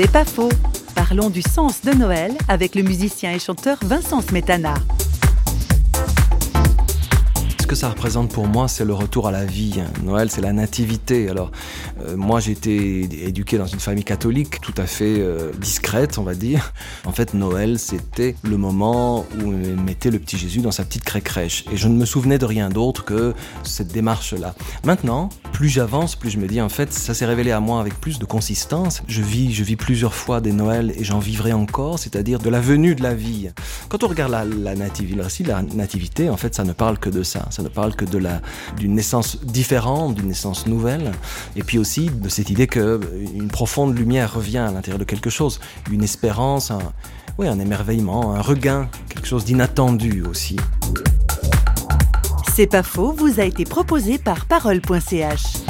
C'est pas faux. Parlons du sens de Noël avec le musicien et chanteur Vincent Smetana que ça représente pour moi, c'est le retour à la vie. Noël, c'est la nativité. Alors, euh, moi, j'ai été éduqué dans une famille catholique tout à fait euh, discrète, on va dire. En fait, Noël, c'était le moment où on mettait le petit Jésus dans sa petite crèche. Et je ne me souvenais de rien d'autre que cette démarche-là. Maintenant, plus j'avance, plus je me dis, en fait, ça s'est révélé à moi avec plus de consistance. Je vis, je vis plusieurs fois des Noëls et j'en vivrai encore, c'est-à-dire de la venue de la vie. Quand on regarde la, la nativité, la nativité, en fait, ça ne parle que de ça ça ne parle que de la d'une naissance différente, d'une naissance nouvelle, et puis aussi de cette idée que une profonde lumière revient à l'intérieur de quelque chose, une espérance, un, oui, un émerveillement, un regain, quelque chose d'inattendu aussi. C'est pas faux, vous a été proposé par parole.ch.